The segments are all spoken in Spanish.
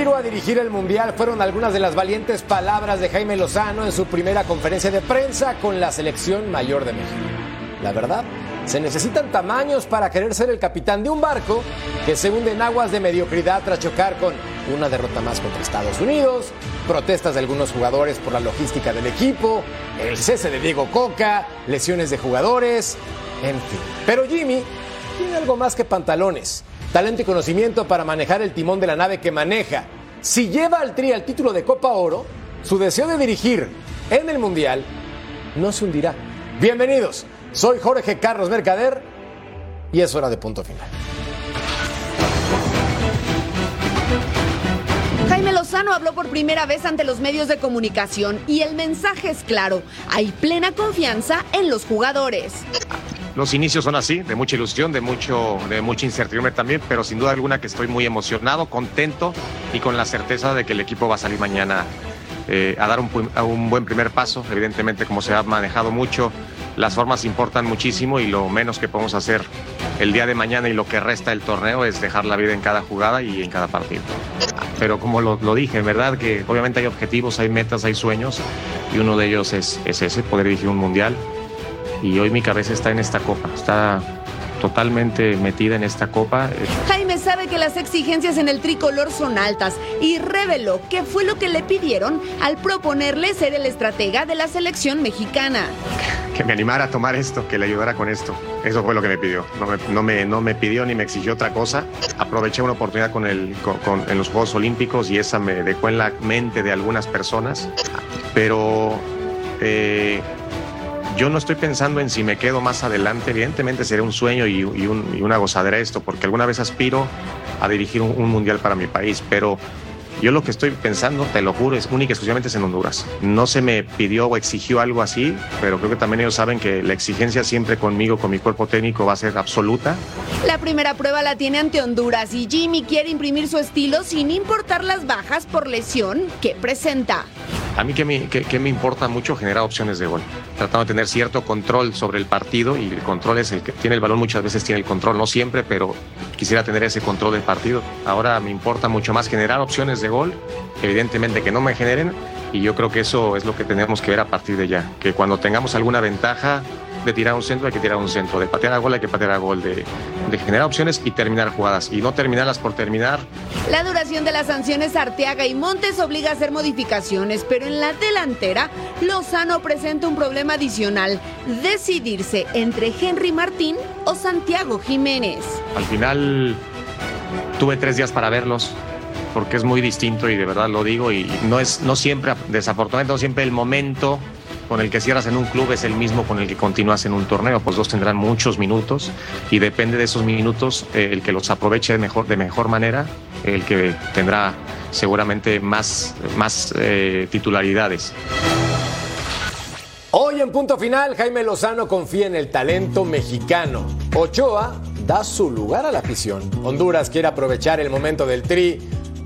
Aspiro a dirigir el Mundial fueron algunas de las valientes palabras de Jaime Lozano en su primera conferencia de prensa con la selección mayor de México. La verdad, se necesitan tamaños para querer ser el capitán de un barco que se hunde en aguas de mediocridad tras chocar con una derrota más contra Estados Unidos, protestas de algunos jugadores por la logística del equipo, el cese de Diego Coca, lesiones de jugadores, en fin. Pero Jimmy tiene algo más que pantalones talento y conocimiento para manejar el timón de la nave que maneja. Si lleva al Tri al título de Copa Oro, su deseo de dirigir en el Mundial no se hundirá. Bienvenidos, soy Jorge Carlos Mercader y es hora de punto final. Jaime Lozano habló por primera vez ante los medios de comunicación y el mensaje es claro, hay plena confianza en los jugadores los inicios son así, de mucha ilusión, de, mucho, de mucha incertidumbre también, pero sin duda alguna que estoy muy emocionado, contento y con la certeza de que el equipo va a salir mañana eh, a dar un, un, buen primer paso. Evidentemente, como se ha manejado mucho, las formas importan muchísimo y lo menos que podemos hacer el día de mañana y lo que resta del torneo es dejar la vida en cada jugada y en cada partido. Pero como lo, lo dije, verdad que obviamente hay objetivos, hay metas, hay sueños y uno de ellos es ese, poder dirigir un mundial y hoy mi cabeza está en esta copa, está totalmente metida en esta copa. Jaime sabe que las exigencias en el tricolor son altas y reveló qué fue lo que le pidieron al proponerle ser el estratega de la selección mexicana. Que me animara a tomar esto, que le ayudara con esto. Eso fue lo que me pidió. No me, no me, pidió ni me exigió otra cosa. Aproveché una oportunidad con el, con, en los Juegos Olímpicos y esa me dejó en la mente de algunas personas. Pero eh, yo no estoy pensando en si me quedo más adelante. Evidentemente sería un sueño y, una gozadera esto, porque alguna vez aspiro a dirigir un, mundial para mi país, pero yo lo que estoy pensando, te lo juro, es única y exclusivamente en Honduras. No se me pidió o exigió algo así, pero creo que también ellos saben que la exigencia siempre conmigo, con mi cuerpo técnico, va a ser absoluta. La primera prueba la tiene ante Honduras y Jimmy quiere imprimir su estilo sin importar las bajas por lesión que presenta. A mí que me, que, me importa mucho generar opciones de gol, tratando de tener cierto control sobre el partido y el control es el que tiene el balón, muchas veces tiene el control, no siempre, pero quisiera tener ese control del partido. Ahora me importa mucho más generar opciones de gol, evidentemente que no me generen y yo creo que eso es lo que tenemos que ver a partir de ya, que cuando tengamos alguna ventaja de tirar un centro hay que tirar un centro, de patear a gol hay que patear a gol, de, de generar opciones y terminar jugadas y no terminarlas por terminar. La duración de las sanciones Arteaga y Montes obliga a hacer modificaciones, pero en la delantera Lozano presenta un problema adicional, decidirse entre Henry Martín o Santiago Jiménez. Al final tuve tres días para verlos, porque es muy distinto y de verdad lo digo y no es no siempre desafortunadamente no siempre el momento con el que cierras en un club es el mismo con el que continúas en un torneo, pues dos tendrán muchos minutos y depende de esos minutos eh, el que los aproveche de mejor, de mejor manera, el que tendrá seguramente más, más eh, titularidades. Hoy en punto final, Jaime Lozano confía en el talento mexicano. Ochoa da su lugar a la afición. Honduras quiere aprovechar el momento del tri.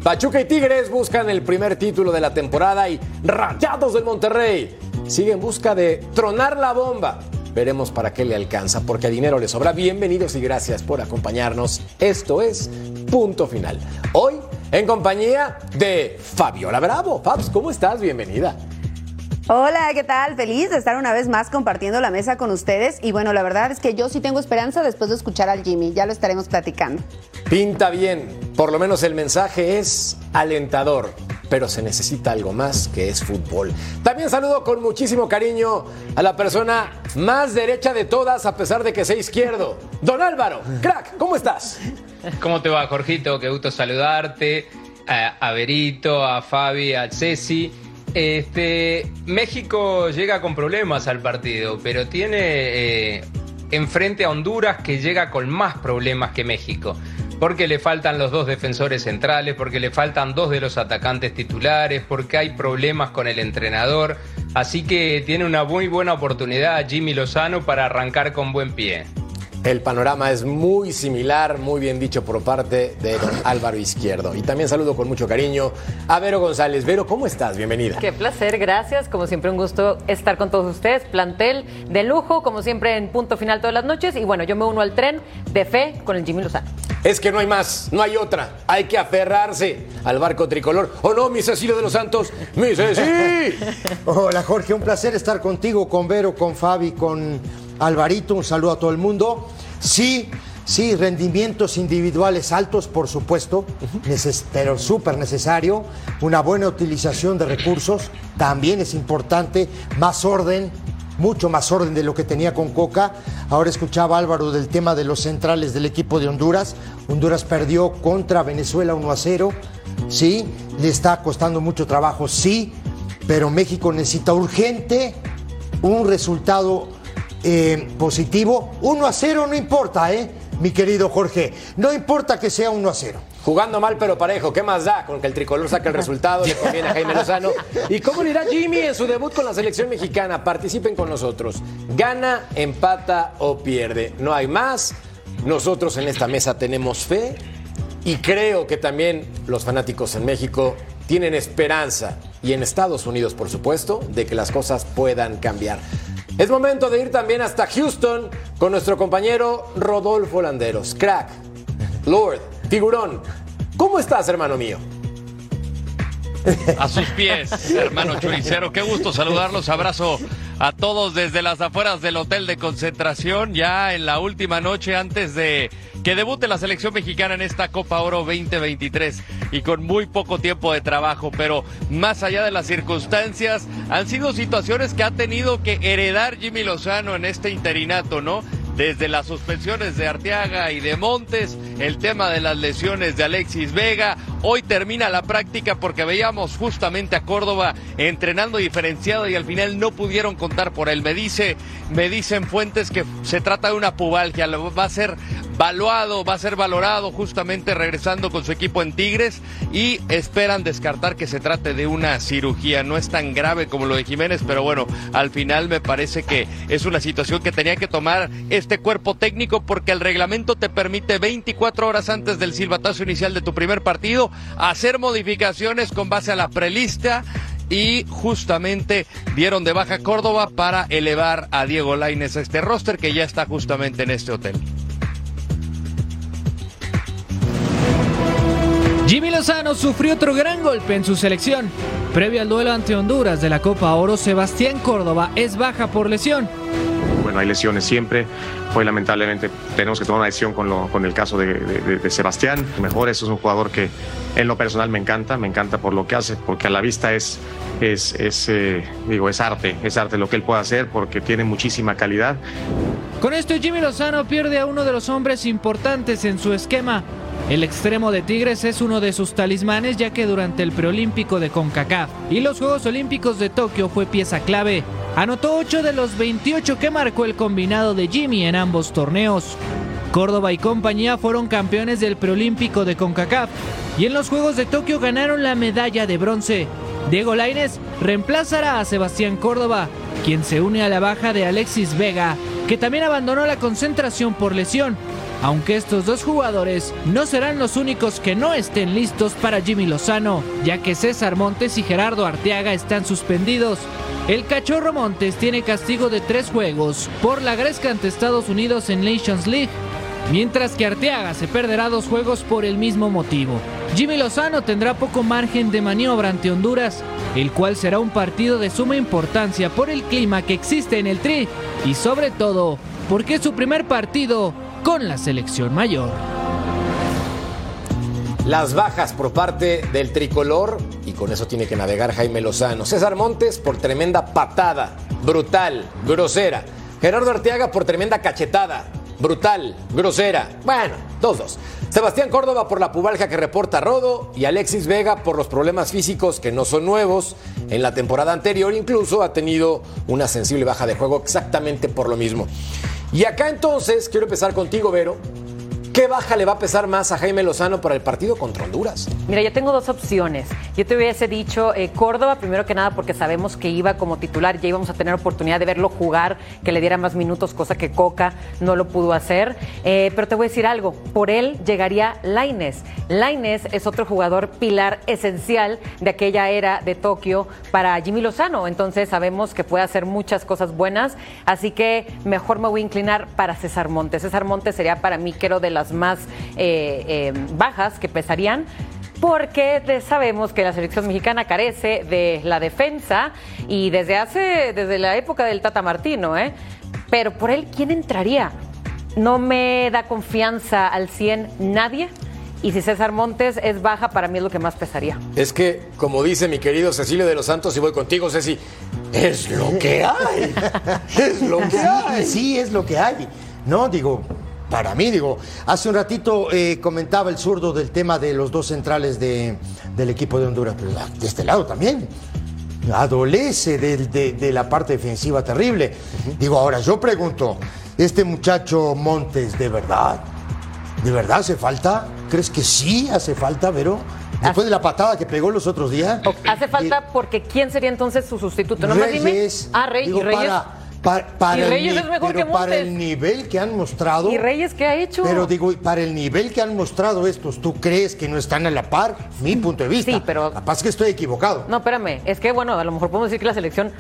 Pachuca y Tigres buscan el primer título de la temporada y Rayados del Monterrey sigue en busca de tronar la bomba. Veremos para qué le alcanza, porque dinero le sobra. Bienvenidos y gracias por acompañarnos. Esto es Punto Final. Hoy en compañía de Fabiola Bravo. Fabs, ¿cómo estás? Bienvenida. Hola, ¿qué tal? Feliz de estar una vez más compartiendo la mesa con ustedes. Y bueno, la verdad es que yo sí tengo esperanza después de escuchar al Jimmy. Ya lo estaremos platicando. Pinta bien. Por lo menos el mensaje es alentador. Pero se necesita algo más que es fútbol. También saludo con muchísimo cariño a la persona más derecha de todas, a pesar de que sea izquierdo. Don Álvaro, crack, ¿cómo estás? ¿Cómo te va, Jorgito? Qué gusto saludarte. A, Berito, a Fabi, a Ceci. Este, México llega con problemas al partido, pero tiene eh, enfrente a Honduras que llega con más problemas que México. Porque le faltan los dos defensores centrales, porque le faltan dos de los atacantes titulares, porque hay problemas con el entrenador. Así que tiene una muy buena oportunidad Jimmy Lozano para arrancar con buen pie. El panorama es muy similar, muy bien dicho por parte de don Álvaro Izquierdo. Y también saludo con mucho cariño a Vero González. Vero, ¿cómo estás? Bienvenida. Qué placer, gracias. Como siempre, un gusto estar con todos ustedes. Plantel de lujo, como siempre, en punto final todas las noches. Y bueno, yo me uno al tren de fe con el Jimmy Lozano. Es que no hay más, no hay otra. Hay que aferrarse al barco tricolor. ¿O no, mi Cecilio de los Santos? ¡Mi Ceci! Hola, Jorge. Un placer estar contigo, con Vero, con Fabi, con Alvarito. Un saludo a todo el mundo. Sí, sí, rendimientos individuales altos, por supuesto, neces- pero súper necesario. Una buena utilización de recursos también es importante. Más orden, mucho más orden de lo que tenía con Coca. Ahora escuchaba Álvaro del tema de los centrales del equipo de Honduras. Honduras perdió contra Venezuela 1 a 0. Sí, le está costando mucho trabajo, sí, pero México necesita urgente un resultado eh, positivo. 1 a 0 no importa, ¿eh? Mi querido Jorge. No importa que sea 1 a 0. Jugando mal pero parejo, ¿qué más da? Con que el tricolor saque el resultado, le conviene a Jaime Lozano. ¿Y cómo le irá Jimmy en su debut con la selección mexicana? Participen con nosotros. Gana, empata o pierde. No hay más. Nosotros en esta mesa tenemos fe y creo que también los fanáticos en México tienen esperanza y en Estados Unidos, por supuesto, de que las cosas puedan cambiar. Es momento de ir también hasta Houston con nuestro compañero Rodolfo Landeros. Crack, Lord, figurón, ¿cómo estás, hermano mío? A sus pies, hermano choricero. Qué gusto saludarlos. Abrazo a todos desde las afueras del hotel de concentración, ya en la última noche antes de que debute la selección mexicana en esta Copa Oro 2023 y con muy poco tiempo de trabajo, pero más allá de las circunstancias, han sido situaciones que ha tenido que heredar Jimmy Lozano en este interinato, ¿no? Desde las suspensiones de Arteaga y de Montes, el tema de las lesiones de Alexis Vega. Hoy termina la práctica porque veíamos justamente a Córdoba entrenando diferenciado y al final no pudieron contar por él. Me dice, me dicen fuentes que se trata de una pubalgia, va a ser valuado, va a ser valorado justamente regresando con su equipo en Tigres y esperan descartar que se trate de una cirugía. No es tan grave como lo de Jiménez, pero bueno, al final me parece que es una situación que tenía que tomar este cuerpo técnico porque el reglamento te permite 24 horas antes del silbatazo inicial de tu primer partido hacer modificaciones con base a la prelista y justamente dieron de baja Córdoba para elevar a Diego Lainez a este roster que ya está justamente en este hotel. Jimmy Lozano sufrió otro gran golpe en su selección. Previo al duelo ante Honduras de la Copa Oro, Sebastián Córdoba es baja por lesión. Bueno, hay lesiones siempre. Hoy lamentablemente tenemos que tomar una decisión con, lo- con el caso de, de- Sebastián. Mejor, eso es un jugador que en lo personal me encanta, me encanta por lo que hace, porque a la vista es, es, es, eh, digo, es arte, es arte lo que él puede hacer, porque tiene muchísima calidad. Con esto, Jimmy Lozano pierde a uno de los hombres importantes en su esquema. El extremo de Tigres es uno de sus talismanes ya que durante el preolímpico de CONCACAF y los Juegos Olímpicos de Tokio fue pieza clave. Anotó 8 de los 28 que marcó el combinado de Jimmy en ambos torneos. Córdoba y compañía fueron campeones del preolímpico de CONCACAF y en los Juegos de Tokio ganaron la medalla de bronce. Diego Lainez reemplazará a Sebastián Córdoba, quien se une a la baja de Alexis Vega, que también abandonó la concentración por lesión. Aunque estos dos jugadores no serán los únicos que no estén listos para Jimmy Lozano, ya que César Montes y Gerardo Arteaga están suspendidos. El cachorro Montes tiene castigo de tres juegos por la gresca ante Estados Unidos en Nations League, mientras que Arteaga se perderá dos juegos por el mismo motivo. Jimmy Lozano tendrá poco margen de maniobra ante Honduras, el cual será un partido de suma importancia por el clima que existe en el Tri y sobre todo porque es su primer partido con la selección mayor. Las bajas por parte del tricolor y con eso tiene que navegar Jaime Lozano. César Montes por tremenda patada, brutal, grosera. Gerardo Arteaga por tremenda cachetada, brutal, grosera. Bueno, dos, dos. Sebastián Córdoba por la pubalja que reporta Rodo y Alexis Vega por los problemas físicos que no son nuevos. En la temporada anterior incluso ha tenido una sensible baja de juego exactamente por lo mismo. Y acá entonces quiero empezar contigo, Vero. ¿Qué baja le va a pesar más a Jaime Lozano para el partido contra Honduras? Mira, yo tengo dos opciones. Yo te hubiese dicho eh, Córdoba, primero que nada, porque sabemos que iba como titular, ya íbamos a tener oportunidad de verlo jugar, que le diera más minutos, cosa que Coca no lo pudo hacer. Eh, pero te voy a decir algo, por él llegaría Laines. Laines es otro jugador pilar esencial de aquella era de Tokio para Jimmy Lozano, entonces sabemos que puede hacer muchas cosas buenas, así que mejor me voy a inclinar para César Montes. César Montes sería para mí, creo, de las más eh, eh, bajas que pesarían porque sabemos que la selección mexicana carece de la defensa y desde hace, desde la época del Tata Martino, ¿eh? Pero por él, ¿quién entraría? No me da confianza al 100 nadie. Y si César Montes es baja, para mí es lo que más pesaría. Es que, como dice mi querido Cecilio de los Santos, y voy contigo, Ceci, es lo que hay. Es lo que hay. sí, es lo que hay. No, digo, para mí, digo, hace un ratito eh, comentaba el zurdo del tema de los dos centrales de- del equipo de Honduras, pero de este lado también. Adolece de, de la parte defensiva terrible. Digo, ahora yo pregunto, ¿este muchacho Montes de verdad? ¿De verdad hace falta? ¿Crees que sí hace falta, Vero? Después de la patada que pegó los otros días. Hace falta porque ¿quién sería entonces su sustituto? Nomás dime. Reyes. Ah, Rey- Digo, y Reyes. Para, para- para Y el Reyes ni- es mejor pero que para el nivel que han mostrado. ¿Y Reyes qué ha hecho? Pero digo, para el nivel que han mostrado estos, ¿tú crees que no están a la par? Mi punto de vista. Sí, pero- Capaz que estoy equivocado. No, espérame. Es que, bueno, a lo mejor podemos decir que la selección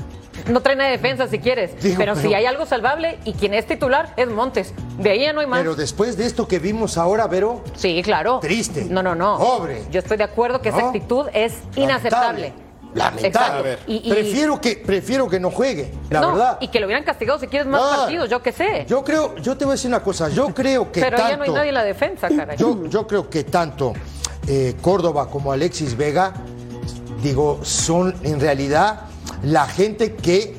no trae nada de defensa si quieres. Digo, pero, si hay algo salvable y quien es titular es Montes. De ahí ya no hay más. Pero después de esto que vimos ahora, Vero, Sí, claro. Triste. No, no, no. Pobre. Yo estoy de acuerdo que esa actitud es inaceptable. Lamentable. Exacto. A ver, Y- y- prefiero, que, prefiero que no juegue, la no, verdad. Y que lo hubieran castigado si quieres más Ah, partidos, yo qué sé. Yo creo, yo te voy a decir una cosa, yo creo que pero tanto... ya no hay nadie en la defensa, caray. Yo, yo creo que tanto eh, Córdoba como Alexis Vega, digo, son en realidad la gente que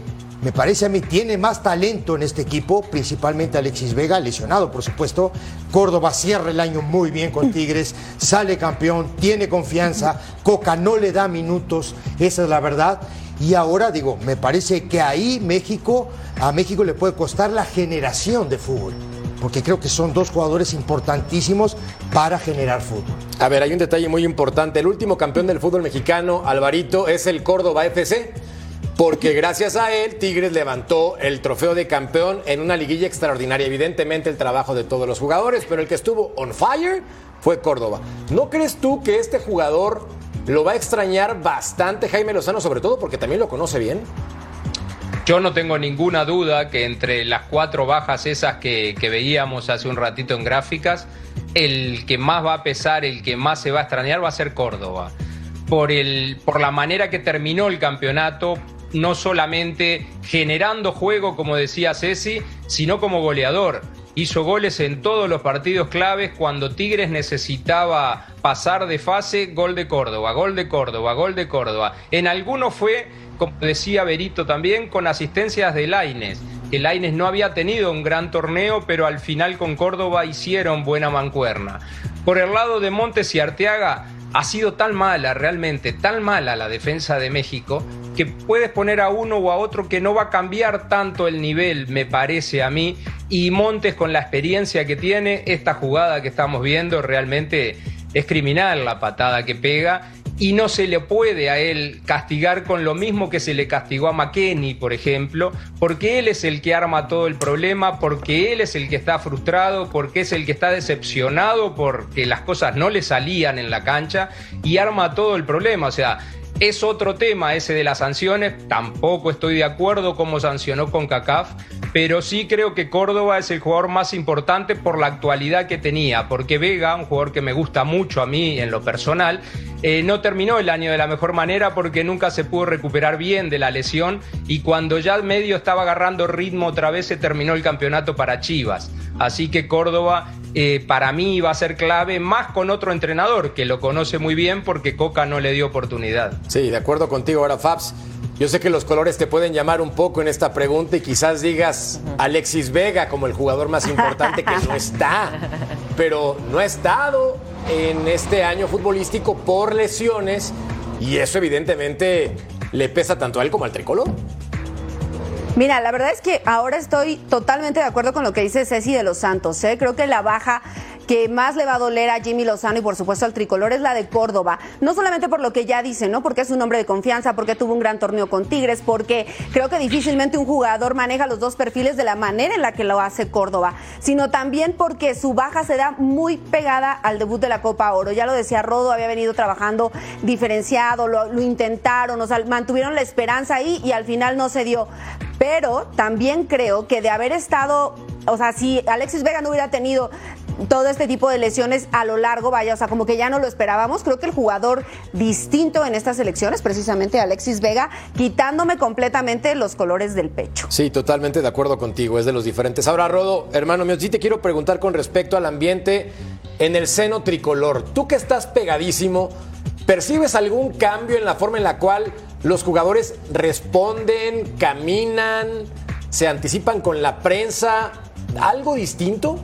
me parece a mí tiene más talento en este equipo, principalmente Alexis Vega, lesionado por supuesto. Córdoba cierra el año muy bien con Tigres, sale campeón, tiene confianza, Coca no le da minutos, esa es la verdad. Y ahora digo, me parece que ahí México, a México le puede costar la generación de fútbol porque creo que son dos jugadores importantísimos para generar fútbol. A ver, hay un detalle muy importante. El último campeón del fútbol mexicano, Alvarito, es el Córdoba FC. Porque gracias a él, Tigres levantó el trofeo de campeón en una liguilla extraordinaria. Evidentemente, el trabajo de todos los jugadores, pero el que estuvo on fire fue Córdoba. ¿No crees tú que este jugador lo va a extrañar bastante Jaime Lozano, sobre todo porque también lo conoce bien? Yo no tengo ninguna duda que entre las cuatro bajas esas que, veíamos hace un ratito en gráficas, el que más va a pesar, el que más se va a extrañar va a ser Córdoba. Por, el, por la manera que terminó el campeonato, no solamente generando juego, como decía Ceci, sino como goleador. Hizo goles en todos los partidos claves cuando Tigres necesitaba pasar de fase, gol de Córdoba, gol de Córdoba, gol de Córdoba. En algunos fue, como decía Berito también, con asistencias de Laines. Que Laines no había tenido un gran torneo, pero al final con Córdoba hicieron buena mancuerna. Por el lado de Montes y Arteaga, ha sido tan mala, realmente tan mala la defensa de México, que puedes poner a uno o a otro que no va a cambiar tanto el nivel, me parece a mí. Y Montes, con la experiencia que tiene, esta jugada que estamos viendo realmente es criminal la patada que pega. Y no se le puede a él castigar con lo mismo que se le castigó a McKenny, por ejemplo, porque él es el que arma todo el problema, porque él es el que está frustrado, porque es el que está decepcionado porque las cosas no le salían en la cancha y arma todo el problema. O sea, es otro tema ese de las sanciones. Tampoco estoy de acuerdo cómo sancionó con CACAF, pero sí creo que Córdoba es el jugador más importante por la actualidad que tenía. Porque Vega, un jugador que me gusta mucho a mí en lo personal, eh, no terminó el año de la mejor manera porque nunca se pudo recuperar bien de la lesión y cuando ya medio estaba agarrando ritmo otra vez se terminó el campeonato para Chivas. Así que Córdoba eh, para mí va a ser clave, más con otro entrenador que lo conoce muy bien porque Coca no le dio oportunidad. Sí, de acuerdo contigo ahora, Fabs. Yo sé que los colores te pueden llamar un poco en esta pregunta y quizás digas Alexis Vega como el jugador más importante que no está, pero no ha estado en este año futbolístico por lesiones y eso evidentemente le pesa tanto a él como al tricolor. Mira, la verdad es que ahora estoy totalmente de acuerdo con lo que dice Ceci de los Santos. ¿eh? Creo que la baja que más le va a doler a Jimmy Lozano y por supuesto al tricolor es la de Córdoba. No solamente por lo que ya dice, ¿no? Porque es un hombre de confianza, porque tuvo un gran torneo con Tigres, porque creo que difícilmente un jugador maneja los dos perfiles de la manera en la que lo hace Córdoba, sino también porque su baja se da muy pegada al debut de la Copa Oro. Ya lo decía Rodo, había venido trabajando diferenciado, lo, lo intentaron, o sea, mantuvieron la esperanza ahí y al final no se dio. Pero también creo que de haber estado o sea, si Alexis Vega no hubiera tenido todo este tipo de lesiones a lo largo, vaya, o sea, como que ya no lo esperábamos. Creo que el jugador distinto en estas elecciones, precisamente Alexis Vega, quitándome completamente los colores del pecho. Sí, totalmente de acuerdo contigo, es de los diferentes. Ahora, Rodo, hermano mío, sí te quiero preguntar con respecto al ambiente en el seno tricolor. Tú que estás pegadísimo, ¿percibes algún cambio en la forma en la cual los jugadores responden, caminan, se anticipan con la prensa? ¿Algo distinto?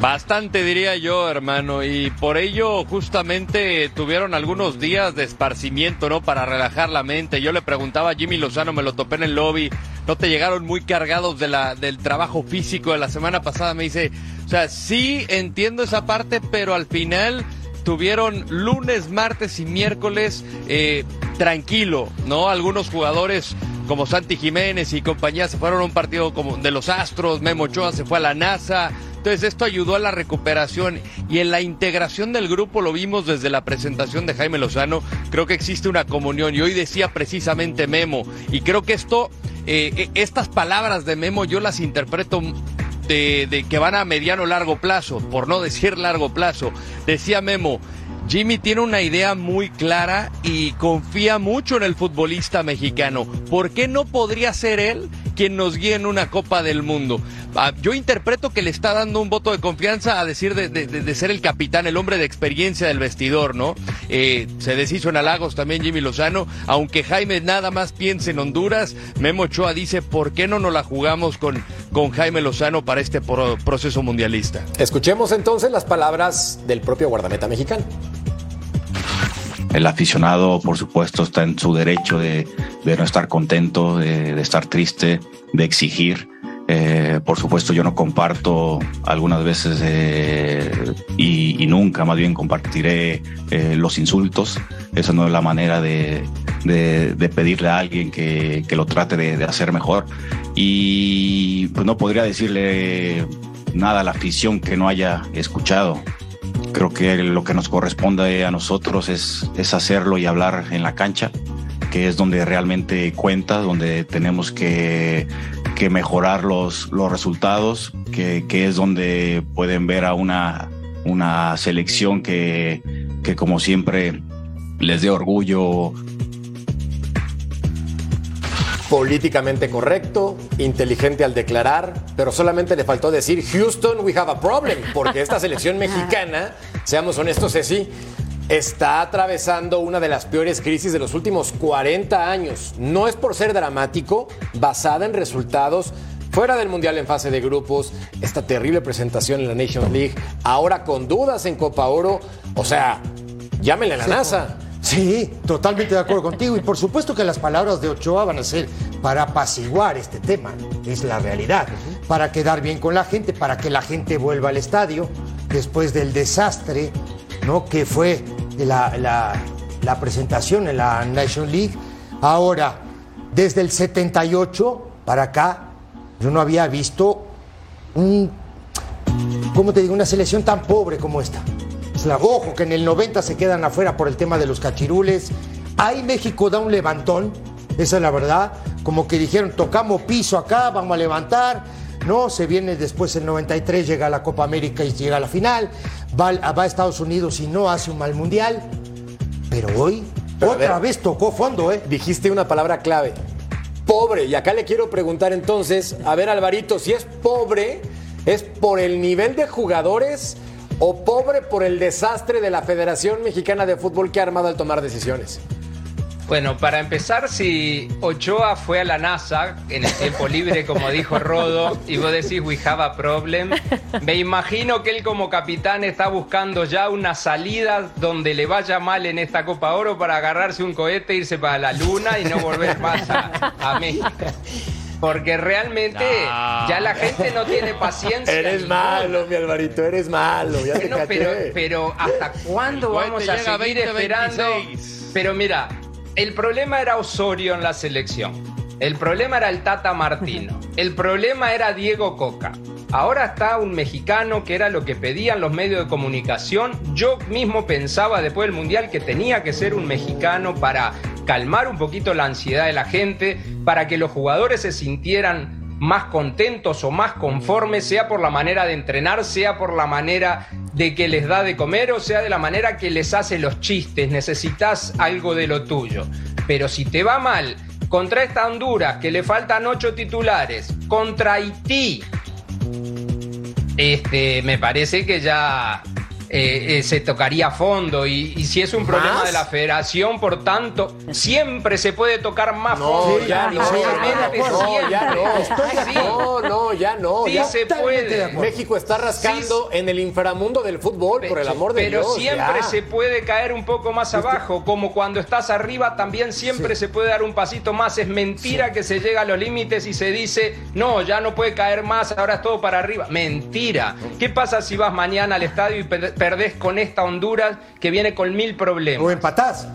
Bastante diría yo, hermano, y por ello justamente tuvieron algunos días de esparcimiento, ¿no? Para relajar la mente. Yo le preguntaba a Jimmy Lozano, me lo topé en el lobby, ¿no te llegaron muy cargados de la, del trabajo físico de la semana pasada? Me dice, o sea, sí entiendo esa parte, pero al final tuvieron lunes, martes y miércoles eh, tranquilo, ¿no? Algunos jugadores como Santi Jiménez y compañía se fueron a un partido como de los Astros, Memo Ochoa se fue a la NASA. Entonces esto ayudó a la recuperación y en la integración del grupo lo vimos desde la presentación de Jaime Lozano. Creo que existe una comunión y hoy decía precisamente Memo y creo que esto, eh, estas palabras de Memo yo las interpreto de, de, que van a mediano largo plazo, por no decir largo plazo. Decía Memo, Jimmy tiene una idea muy clara y confía mucho en el futbolista mexicano. ¿Por qué no podría ser él quien nos guíe en una Copa del Mundo? Ah, yo interpreto que le está dando un voto de confianza a decir de, ser el capitán, el hombre de experiencia del vestidor, ¿no? Eh, se deshizo en halagos también Jimmy Lozano, aunque Jaime nada más piense en Honduras, Memo Ochoa dice, ¿por qué no nos la jugamos con, con Jaime Lozano para este pro, proceso mundialista? Escuchemos entonces las palabras del propio guardameta mexicano. El aficionado, por supuesto, está en su derecho de, no estar contento, de, estar triste, de exigir. Eh, por supuesto, yo no comparto algunas veces eh, y, nunca, más bien compartiré eh, los insultos. Esa no es la manera de, pedirle a alguien que, que lo trate de, hacer mejor. Y pues no podría decirle nada a la afición que no haya escuchado creo que lo que nos corresponde a nosotros es, es hacerlo y hablar en la cancha, que es donde realmente cuenta, donde tenemos que, que mejorar los, los resultados, que, que, es donde pueden ver a una, una selección que, que como siempre les dé orgullo políticamente correcto, inteligente al declarar, pero solamente le faltó decir Houston, we have a problem, porque esta selección mexicana, seamos honestos, Ceci, está atravesando una de las peores crisis de los últimos 40 años. No es por ser dramático, basada en resultados fuera del Mundial en fase de grupos, esta terrible presentación en la Nations League, ahora con dudas en Copa Oro, o sea, llámenle a la NASA. Sí, totalmente de acuerdo contigo. Y por supuesto que las palabras de Ochoa van a ser para apaciguar este tema, es la realidad, para quedar bien con la gente, para que la gente vuelva al estadio después del desastre ¿no? que fue la, la, la presentación en la Nation League. Ahora, desde el 78 para acá, yo no había visto un, ¿cómo te digo? una selección tan pobre como esta. Ojo, que en el 90 se quedan afuera por el tema de los cachirules. Ahí México da un levantón, esa es la verdad. Como que dijeron, tocamos piso acá, vamos a levantar. No, se viene después el 93, llega a la Copa América y llega a la final. Va, va a Estados Unidos y no hace un mal mundial. Pero hoy, Pero otra ver. vez tocó fondo, ¿eh? Dijiste una palabra clave. Pobre. Y acá le quiero preguntar entonces, a ver Alvarito, si es pobre, ¿es por el nivel de jugadores o pobre por el desastre de la Federación Mexicana de Fútbol que ha armado al tomar decisiones? Bueno, para empezar, si Ochoa fue a la NASA en el tiempo libre, como dijo Rodo, y vos decís we have a problem, me imagino que él como capitán está buscando ya una salida donde le vaya mal en esta Copa Oro para agarrarse un cohete, irse para la luna y no volver más a, a México. Porque realmente No. ya la gente no tiene paciencia. Eres malo, mi Alvarito, eres malo. Ya bueno, pero, pero ¿hasta cuándo vamos a seguir 2026. esperando? Pero mira, el problema era Osorio en la selección. El problema era el Tata Martino. El problema era Diego Coca. Ahora está un mexicano que era lo que pedían los medios de comunicación. Yo mismo pensaba después del Mundial que tenía que ser un mexicano para calmar un poquito la ansiedad de la gente, para que los jugadores se sintieran más contentos o más conformes, sea por la manera de entrenar, sea por la manera de que les da de comer o sea de la manera que les hace los chistes. Necesitas algo de lo tuyo. Pero si te va mal contra esta Honduras, que le faltan ocho titulares, contra Haití, este, me parece que ya eh, eh, se tocaría a fondo. Y, y si es un problema ¿Más? de la federación, por tanto, siempre se puede tocar más No, fondo. ya no, ya siempre. no. Sí. No, no, ya no. Sí ya se puede. México está rascando en el inframundo del fútbol, por el amor de Pero Dios. siempre ya. se puede caer un poco más abajo, como cuando estás arriba también siempre se puede dar un pasito más. Es mentira que se llega a los límites y se dice, no, ya no puede caer más, ahora es todo para arriba. Mentira. ¿Qué pasa si vas mañana al estadio y perdés con esta Honduras que viene con mil problemas? O empatás.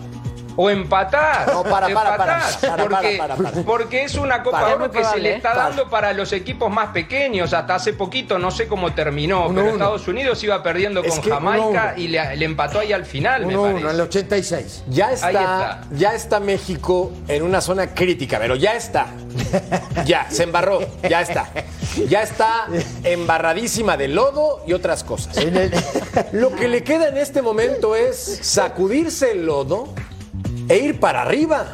O empatar. No, para, para, para, Empatás, para, para, porque, para, para. porque es una Copa Para. Oro que se le probable, está Para. dando para los equipos más pequeños. Hasta hace poquito, no sé cómo terminó, Uno, pero uno. Estados Unidos iba perdiendo Es con Jamaica uno. y le, le empató ahí al final, me 1-1 en parece. el 86. Ya Ahí está, está. ya está México en una zona crítica, pero ya está. Ya, se embarró, ya está. Ya está embarradísima de lodo y otras cosas. Lo que le queda en este momento es sacudirse el lodo e ir para arriba.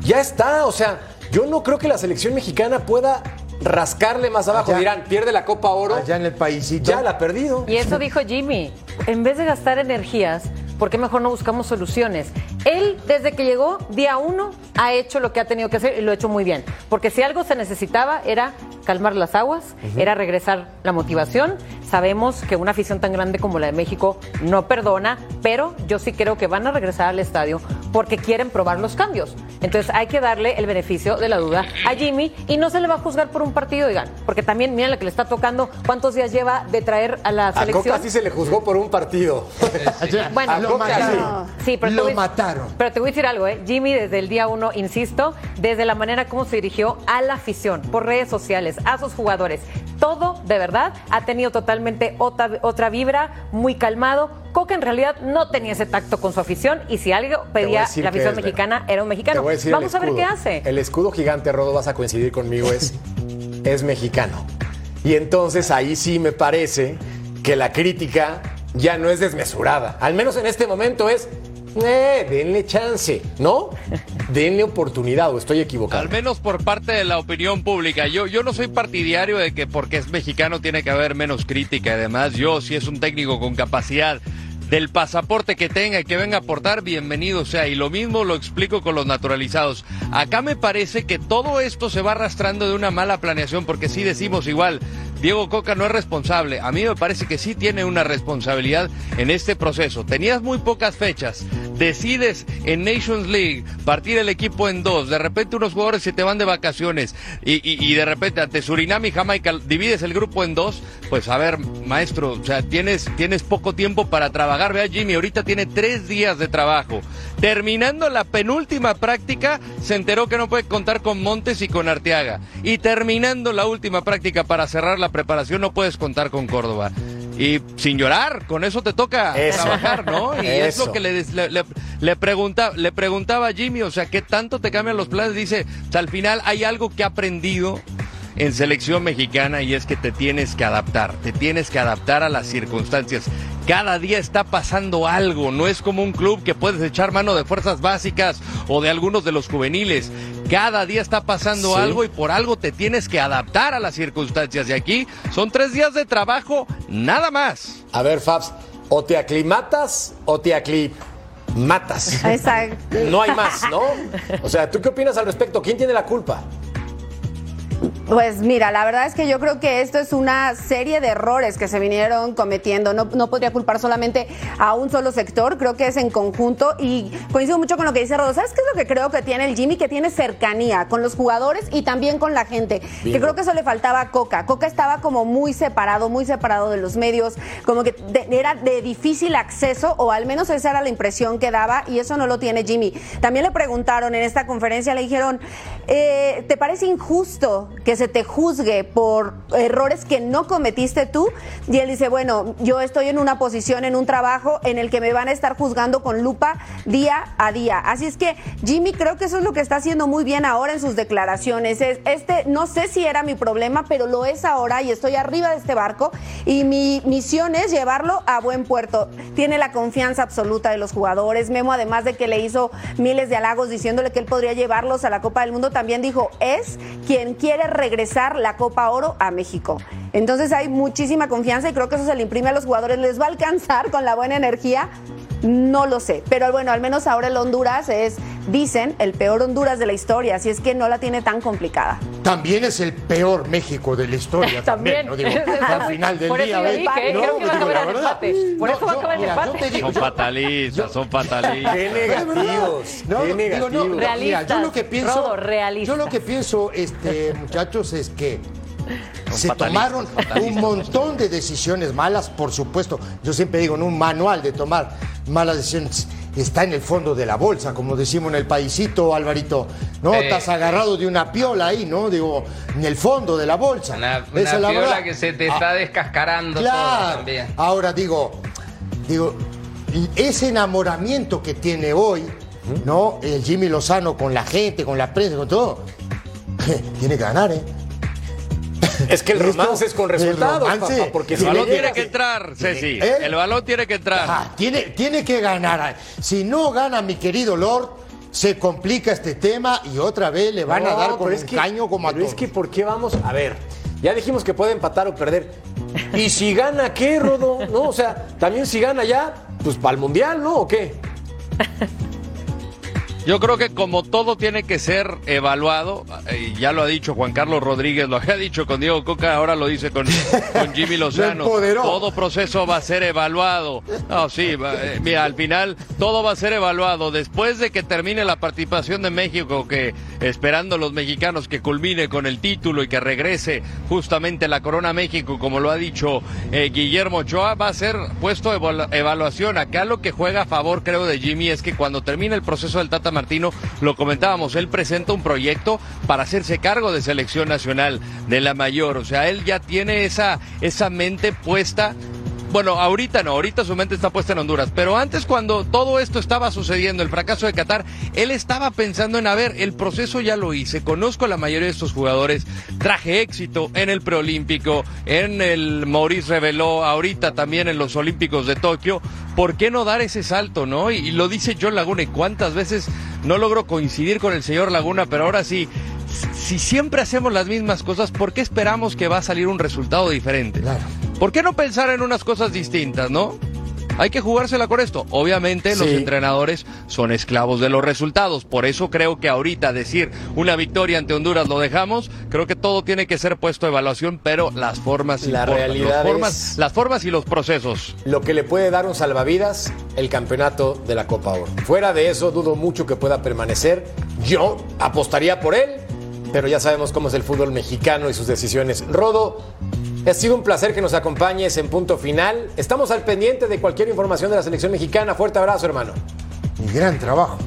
Ya está, o sea, yo no creo que la selección mexicana pueda rascarle más abajo. Allá- Dirán, pierde la Copa Oro. Allá en el paísito. Ya la ha perdido. Y eso dijo Jimmy. En vez de gastar energías, ¿por qué mejor no buscamos soluciones? Él, desde que llegó, día uno, ha hecho lo que ha tenido que hacer y lo ha hecho muy bien. Porque si algo se necesitaba era calmar las aguas, era regresar la motivación. Sabemos que una afición tan grande como la de México no perdona, pero yo sí creo que van a regresar al estadio porque quieren probar los cambios. Entonces hay que darle el beneficio de la duda a Jimmy y no se le va a juzgar por un partido, digan, porque también miren lo que le está tocando, cuántos días lleva de traer a la A selección. Coca sí se le juzgó por un partido. Bueno, A lo Coca sí. mataron. Sí, pero te lo voy- mataron. Pero te voy a decir algo, ¿eh? Jimmy desde el día uno, insisto, desde la manera como se dirigió a la afición, por redes sociales, a sus jugadores, todo de verdad ha tenido totalmente otra, otra vibra, muy calmado. Coca en realidad no tenía ese tacto con su afición y si algo a pedía la afición mexicana verdad. era un Te mexicano. voy a decir el Vamos a ver qué hace. El escudo gigante, Rodo, vas a coincidir conmigo, es, es mexicano. Y entonces ahí sí me parece que la crítica ya no es desmesurada. Al menos en este momento es, eh, denle chance, ¿no? Denle oportunidad, o estoy equivocado. Al menos por parte de la opinión pública. Yo, yo no soy partidario de que porque es mexicano tiene que haber menos crítica. Además, yo, si es un técnico con capacidad del pasaporte que tenga y que venga a aportar, bienvenido sea. Y lo mismo lo explico con los naturalizados. Acá me parece que todo esto se va arrastrando de una mala planeación, porque sí decimos igual, Diego Coca no es responsable. A mí me parece que sí tiene una responsabilidad en este proceso. Tenías muy pocas fechas. Decides en Nations League partir el equipo en dos. De repente unos jugadores se te van de vacaciones y, de repente ante Surinam y Jamaica divides el grupo en dos. Pues a ver, maestro, o sea, tienes, tienes poco tiempo para trabajar. Vea, Jimmy, ahorita tiene tres días de trabajo. Terminando la penúltima práctica, se enteró que no puede contar con Montes y con Arteaga. Y terminando la última práctica para cerrar la preparación, no puedes contar con Córdoba. Y sin llorar, con eso te toca Eso. trabajar, ¿no? Y es lo que le, le, le- le pregunta, le preguntaba a Jimmy, o sea, ¿qué tanto te cambian los planes? Dice, o sea, al final hay algo que ha aprendido en selección mexicana y es que te tienes que adaptar, te tienes que adaptar a las circunstancias. Cada día está pasando algo, no es como un club que puedes echar mano de fuerzas básicas o de algunos de los juveniles. Cada día está pasando Sí. algo y por algo te tienes que adaptar a las circunstancias. Y aquí son tres días de trabajo, nada más. A ver, Fabs, o te aclimatas o te aclimatas. Exacto. No hay más, ¿no? O sea, ¿tú qué opinas al respecto? ¿Quién tiene la culpa? Pues mira, la verdad es que yo creo que esto es una serie de errores que se vinieron cometiendo. No, no podría culpar solamente a un solo sector, creo que es en conjunto y coincido mucho con lo que dice Rodo. ¿Sabes qué es lo que creo que tiene el Jimmy? Que tiene cercanía con los jugadores y también con la gente. Que creo que eso le faltaba a Coca. Coca estaba como muy separado, muy separado de los medios, como que de- era de difícil acceso o al menos esa era la impresión que daba y eso no lo tiene Jimmy. También le preguntaron en esta conferencia, le dijeron, eh, ¿te parece injusto que se te juzgue por errores que no cometiste tú? Y él dice, bueno, yo estoy en una posición, en un trabajo en el que me van a estar juzgando con lupa día a día. Así es que Jimmy creo que eso es lo que está haciendo muy bien ahora en sus declaraciones. Es, este, no sé si era mi problema, pero lo es ahora y estoy arriba de este barco y mi misión es llevarlo a buen puerto. Tiene la confianza absoluta de los jugadores. Memo, además de que le hizo miles de halagos diciéndole que él podría llevarlos a la Copa del Mundo, también dijo, es quien quiere regresar la Copa Oro a México. Entonces hay muchísima confianza y creo que eso se le imprime a los jugadores. ¿Les va a alcanzar con la buena energía? No lo sé, pero bueno, al menos ahora el Honduras es, dicen, el peor Honduras de la historia, así es que no la tiene tan complicada. También es el peor México de la historia. también, También. ¿no? Digo, al final del Por día. yo ¿ves? dije, ¿eh? Creo que va a digo, acabar la en verdad. empate. Por No, eso va a acabar yo empate. Son fatalistas, son fatalistas. Qué negativos, No, qué digo, no, negativos. mira, yo lo que pienso, Rodo, realistas. yo lo que pienso, este, muchachos, es que se tomaron un montón de decisiones malas, por supuesto. Yo siempre digo, en un manual de tomar malas decisiones está en el fondo de la bolsa, como decimos en el paisito, Alvarito. No, estás agarrado de una piola ahí, ¿no? Digo, en el fondo de la bolsa. Una, Esa la piola verdad. que se te Ah, está descascarando todo Claro. también. Ahora digo, digo, ese enamoramiento que tiene hoy, ¿no? El Jimmy Lozano con la gente, con la prensa, con todo, tiene que ganar, ¿eh? Es que el romance es con el resultados, romance- papá, porque El si balón le tiene que entrar, Ceci. ¿Eh? El balón tiene que entrar. Ajá, tiene, tiene que ganar. Si no gana mi querido Lord, se complica este tema y otra vez le van a dar es que- caño como a es todos. que ¿por qué vamos? A ver, ya dijimos que puede empatar o perder. ¿Y si gana qué, Rodo? No, o sea, también si gana ya, pues para el Mundial, ¿no? ¿O qué? Yo creo que como todo tiene que ser evaluado, eh, ya lo ha dicho Juan Carlos Rodríguez, lo había dicho con Diego Coca, ahora lo dice con, con Jimmy Lozano. Todo proceso va a ser evaluado. No, sí, va- eh, mira, al final todo va a ser evaluado. Después de que termine la participación de México, que esperando los mexicanos que culmine con el título y que regrese justamente la Corona a México, como lo ha dicho eh, Guillermo Ochoa, va a ser puesto evalu- evaluación. Acá lo que juega a favor, creo, de Jimmy es que cuando termine el proceso del Tata Martino, lo comentábamos, él presenta un proyecto para hacerse cargo de selección nacional de la mayor. O sea, él ya tiene esa, esa mente puesta bueno, ahorita no, ahorita su mente está puesta en Honduras, pero antes cuando todo esto estaba sucediendo, el fracaso de Qatar, él estaba pensando en, a ver, el proceso ya lo hice, conozco a la mayoría de estos jugadores, traje éxito en el preolímpico, en el Maurice reveló, ahorita también en los Olímpicos de Tokio, ¿por qué no dar ese salto, no? Y, y lo dice John Laguna, y cuántas veces no logro coincidir con el señor Laguna, pero ahora sí, si siempre hacemos las mismas cosas, ¿por qué esperamos que va a salir un resultado diferente? ¿Por qué no pensar en unas cosas distintas, no? Hay que jugársela con esto. Obviamente los entrenadores son esclavos de los resultados. Por eso creo que ahorita decir una victoria ante Honduras lo dejamos, creo que todo tiene que ser puesto a evaluación, pero las formas La importan. realidad Las formas, es- las formas y los procesos. Lo que le puede dar un salvavidas, el campeonato de la Copa Oro. Fuera de eso, dudo mucho que pueda permanecer. Yo apostaría por él, pero ya sabemos cómo es el fútbol mexicano y sus decisiones. Rodo, ha sido un placer que nos acompañes en punto final. Estamos al pendiente de cualquier información de la selección mexicana. Fuerte abrazo, hermano. Y gran trabajo.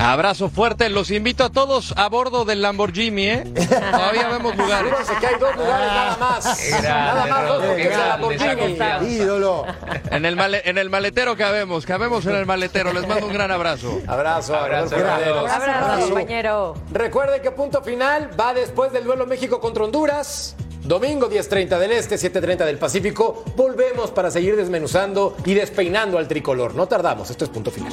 Abrazo fuerte, los invito a todos a bordo del Lamborghini, ¿eh? Todavía vemos lugares. Fíjense que hay dos lugares nada más. Grande, nada más dos porque Lamborghini. Ídolo. En el, male- en el maletero cabemos, cabemos en el maletero. Les mando un gran abrazo. Abrazo, Abrazo. Abrazo, compañero. Recuerden que punto final va después del duelo México contra Honduras. Domingo 10.30 del Este, 7.30 del Pacífico. Volvemos para seguir desmenuzando y despeinando al tricolor. No tardamos, esto es punto final.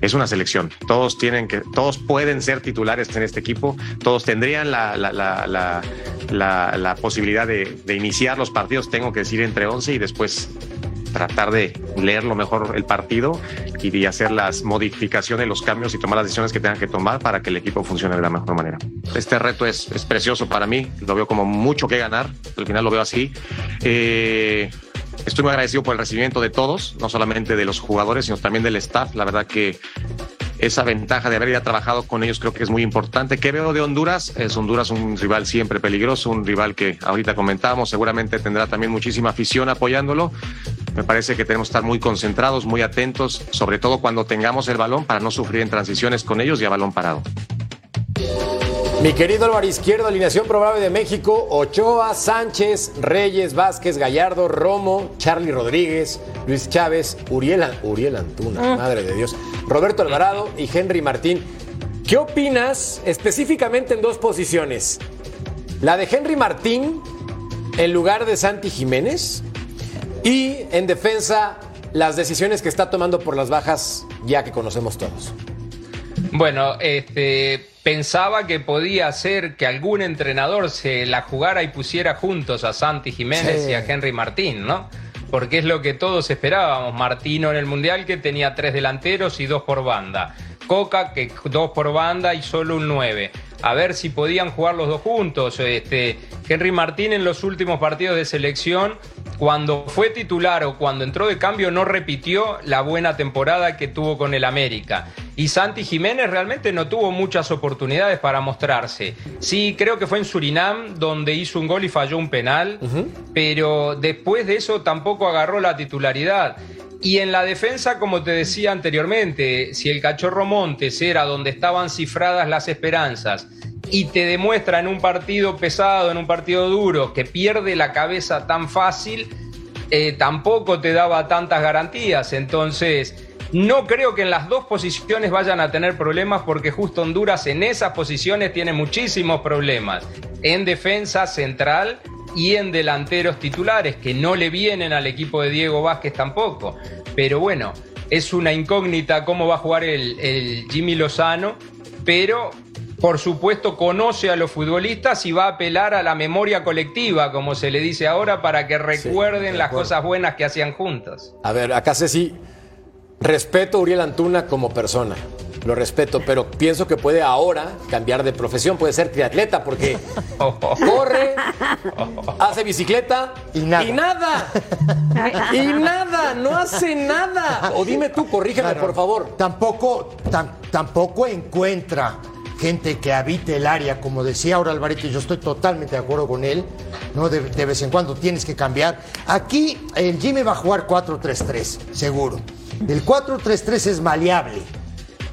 Es una selección. Todos tienen que, todos pueden ser titulares en este equipo. Todos tendrían la, la, la, la, posibilidad de, de iniciar los partidos. Tengo que decir entre 11 y después tratar de leer lo mejor el partido y de hacer las modificaciones, los cambios y tomar las decisiones que tengan que tomar para que el equipo funcione de la mejor manera. Este reto es, es precioso para mí, lo veo como mucho que ganar, al final lo veo así. Eh, estoy muy agradecido por el recibimiento de todos, no solamente de los jugadores, sino también del staff. La verdad que esa ventaja de haber ya trabajado con ellos creo que es muy importante. ¿Qué veo de Honduras? Es Honduras un rival siempre peligroso, un rival que ahorita comentábamos, seguramente tendrá también muchísima afición apoyándolo. Me parece que tenemos que estar muy concentrados, muy atentos, sobre todo cuando tengamos el balón para no sufrir en transiciones con ellos y a balón parado. Mi querido Álvaro Izquierdo, alineación probable de México, Ochoa, Sánchez, Reyes, Vázquez, Gallardo, Romo, Charlie Rodríguez, Luis Chávez, Uriel, Uriel Antuna, madre de Dios, Roberto Alvarado y Henry Martín. ¿Qué opinas específicamente en dos posiciones? La de Henry Martín en lugar de Santi Jiménez y en defensa las decisiones que está tomando por las bajas ya que conocemos todos. Bueno, este, pensaba que podía ser que algún entrenador se la jugara y pusiera juntos a Santi Jiménez Sí. y a Henry Martín, ¿no? Porque es lo que todos esperábamos. Martino en el Mundial que tenía tres delanteros y dos por banda. Coca que dos por banda y solo un nueve. A ver si podían jugar los dos juntos. Este, Henry Martín en los últimos partidos de selección, cuando fue titular o cuando entró de cambio, no repitió la buena temporada que tuvo con el América. Y Santi Jiménez realmente no tuvo muchas oportunidades para mostrarse. Sí, creo que fue en Surinam donde hizo un gol y falló un penal, pero después de eso tampoco agarró la titularidad. Y en la defensa, como te decía anteriormente, si el cachorro Montes era donde estaban cifradas las esperanzas y te demuestra en un partido pesado, en un partido duro, que pierde la cabeza tan fácil, eh, tampoco te daba tantas garantías. Entonces, no creo que en las dos posiciones vayan a tener problemas porque justo Honduras en esas posiciones tiene muchísimos problemas. En defensa central y en delanteros titulares que no le vienen al equipo de Diego Vázquez tampoco. Pero bueno, es una incógnita cómo va a jugar el, el Jimmy Lozano, pero por supuesto conoce a los futbolistas y va a apelar a la memoria colectiva, como se le dice ahora, para que recuerden de las cosas buenas que hacían juntos. A ver, acá Ceci, respeto a Uriel Antuna como persona. Lo respeto, pero pienso que puede ahora cambiar de profesión, puede ser triatleta, porque corre, hace bicicleta y nada. Y nada. Y nada, no hace nada. O dime tú, corrígeme, Claro. por favor. Tampoco, tam- tampoco encuentra gente que habite el área, como decía ahora Alvarito, y yo estoy totalmente de acuerdo con él, ¿no? De, de vez en cuando tienes que cambiar. Aquí el Jimmy va a jugar 4-3-3, seguro. El 4-3-3 es maleable.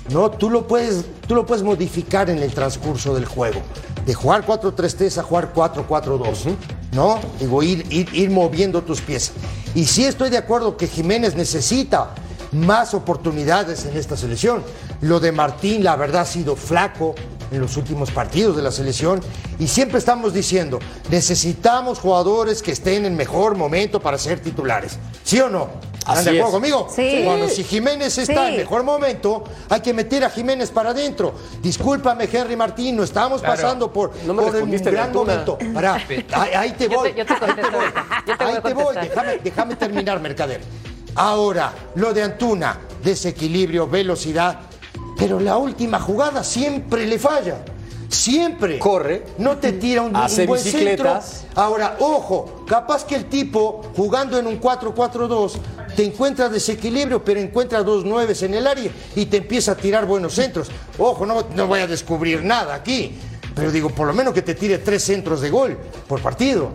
No, tú lo puedes, tú lo puedes modificar en el transcurso del juego. De jugar 4-3-3 a jugar 4-4-2. ¿No? Digo, ir, ir, ir moviendo tus piezas. Y sí estoy de acuerdo que Jiménez necesita más oportunidades en esta selección. Lo de Martín, la verdad, ha sido flaco en los últimos partidos de la selección. Y siempre estamos diciendo, necesitamos jugadores que estén en mejor momento para ser titulares. ¿Sí o no? ¿Están de acuerdo es. conmigo? Sí. Bueno, si Jiménez está Sí. en mejor momento, hay que meter a Jiménez para adentro. Discúlpame, Henry Martín, no estamos Claro. pasando por, No por un gran momento. Pará, ahí, ahí te Yo voy. te- yo te ahí te contesto voy. ahorita. Yo te Ahí a te voy, déjame, déjame terminar, Mercader. Ahora, lo de Antuna, desequilibrio, velocidad, pero la última jugada siempre le falla. Siempre. Corre. No te tira un, un Hace buen bicicletas. centro. Ahora, ojo, capaz que el tipo jugando en un 4-4-2 te encuentra desequilibrio, pero encuentra dos nueves en el área y te empieza a tirar buenos centros. Ojo, no, no voy a descubrir nada aquí, pero digo, por lo menos que te tire tres centros de gol por partido.